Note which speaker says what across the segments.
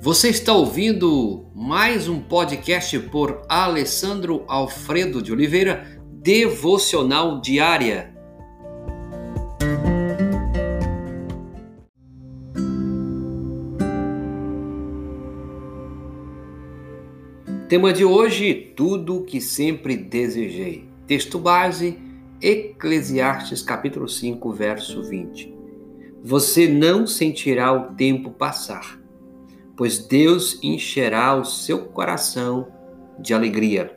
Speaker 1: Você está ouvindo mais um podcast por Alessandro Alfredo de Oliveira, Devocional Diária. Tema de hoje: Tudo o que sempre desejei. Texto base: Eclesiastes capítulo 5, verso 20. Você não sentirá o tempo passar pois Deus encherá o seu coração de alegria.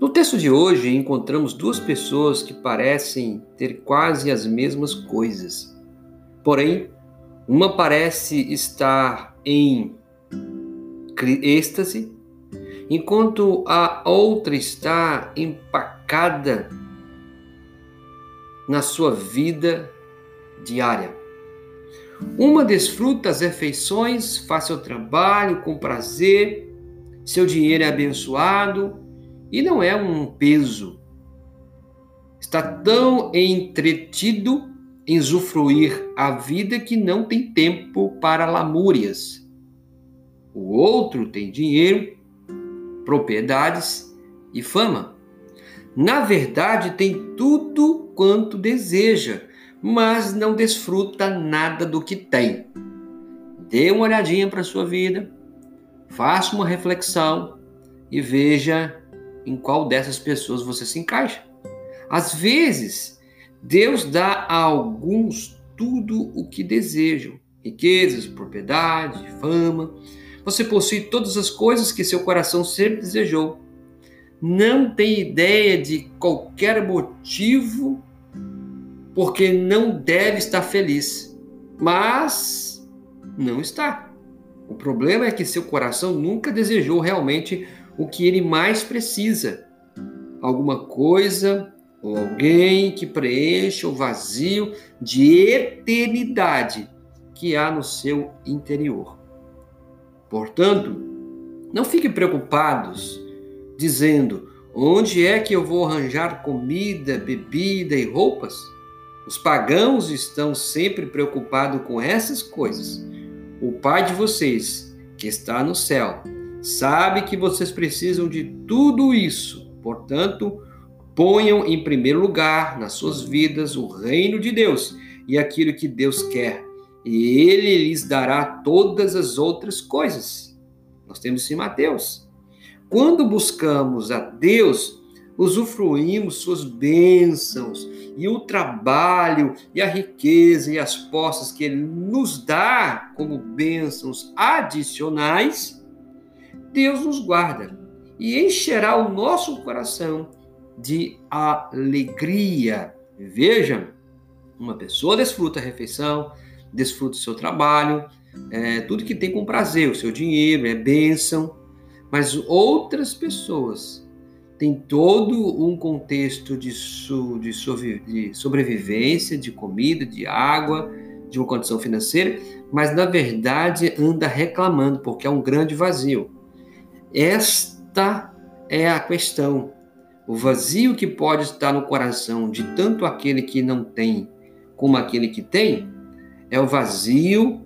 Speaker 1: No texto de hoje, encontramos duas pessoas que parecem ter quase as mesmas coisas. Porém, uma parece estar em êxtase, enquanto a outra está empacada na sua vida diária. Uma desfruta as refeições, faz seu trabalho com prazer, seu dinheiro é abençoado e não é um peso. Está tão entretido em usufruir a vida que não tem tempo para lamúrias. O outro tem dinheiro, propriedades e fama. Na verdade, tem tudo quanto deseja mas não desfruta nada do que tem. Dê uma olhadinha para a sua vida, faça uma reflexão e veja em qual dessas pessoas você se encaixa. Às vezes, Deus dá a alguns tudo o que desejam: riquezas, propriedade, fama. Você possui todas as coisas que seu coração sempre desejou. Não tem ideia de qualquer motivo porque não deve estar feliz, mas não está. O problema é que seu coração nunca desejou realmente o que ele mais precisa. Alguma coisa ou alguém que preencha o vazio de eternidade que há no seu interior. Portanto, não fiquem preocupados dizendo: onde é que eu vou arranjar comida, bebida e roupas? Os pagãos estão sempre preocupados com essas coisas. O Pai de vocês, que está no céu, sabe que vocês precisam de tudo isso. Portanto, ponham em primeiro lugar nas suas vidas o reino de Deus e aquilo que Deus quer, e Ele lhes dará todas as outras coisas. Nós temos isso em Mateus. Quando buscamos a Deus, usufruímos suas bênçãos e o trabalho e a riqueza e as posses que ele nos dá como bênçãos adicionais, Deus nos guarda e encherá o nosso coração de alegria. Veja, uma pessoa desfruta a refeição, desfruta o seu trabalho, é, tudo que tem com prazer, o seu dinheiro, é bênção, mas outras pessoas tem todo um contexto de, su, de, de sobrevivência, de comida, de água, de uma condição financeira, mas na verdade anda reclamando porque é um grande vazio. Esta é a questão. O vazio que pode estar no coração de tanto aquele que não tem como aquele que tem é o vazio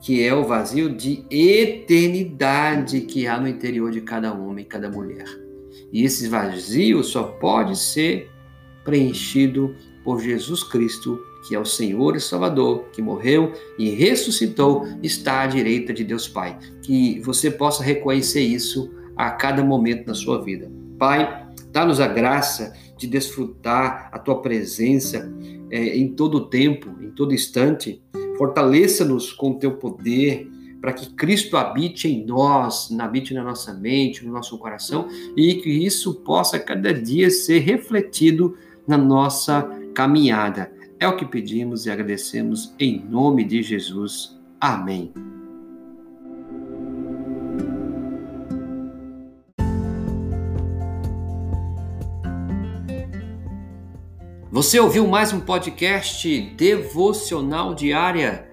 Speaker 1: que é o vazio de eternidade que há no interior de cada homem e cada mulher. E esse vazio só pode ser preenchido por Jesus Cristo, que é o Senhor e Salvador, que morreu e ressuscitou, está à direita de Deus Pai. Que você possa reconhecer isso a cada momento da sua vida. Pai, dá-nos a graça de desfrutar a tua presença é, em todo o tempo, em todo instante. Fortaleça-nos com o teu poder, para que Cristo habite em nós, habite na nossa mente, no nosso coração e que isso possa cada dia ser refletido na nossa caminhada. É o que pedimos e agradecemos em nome de Jesus. Amém. Você ouviu mais um podcast devocional diária?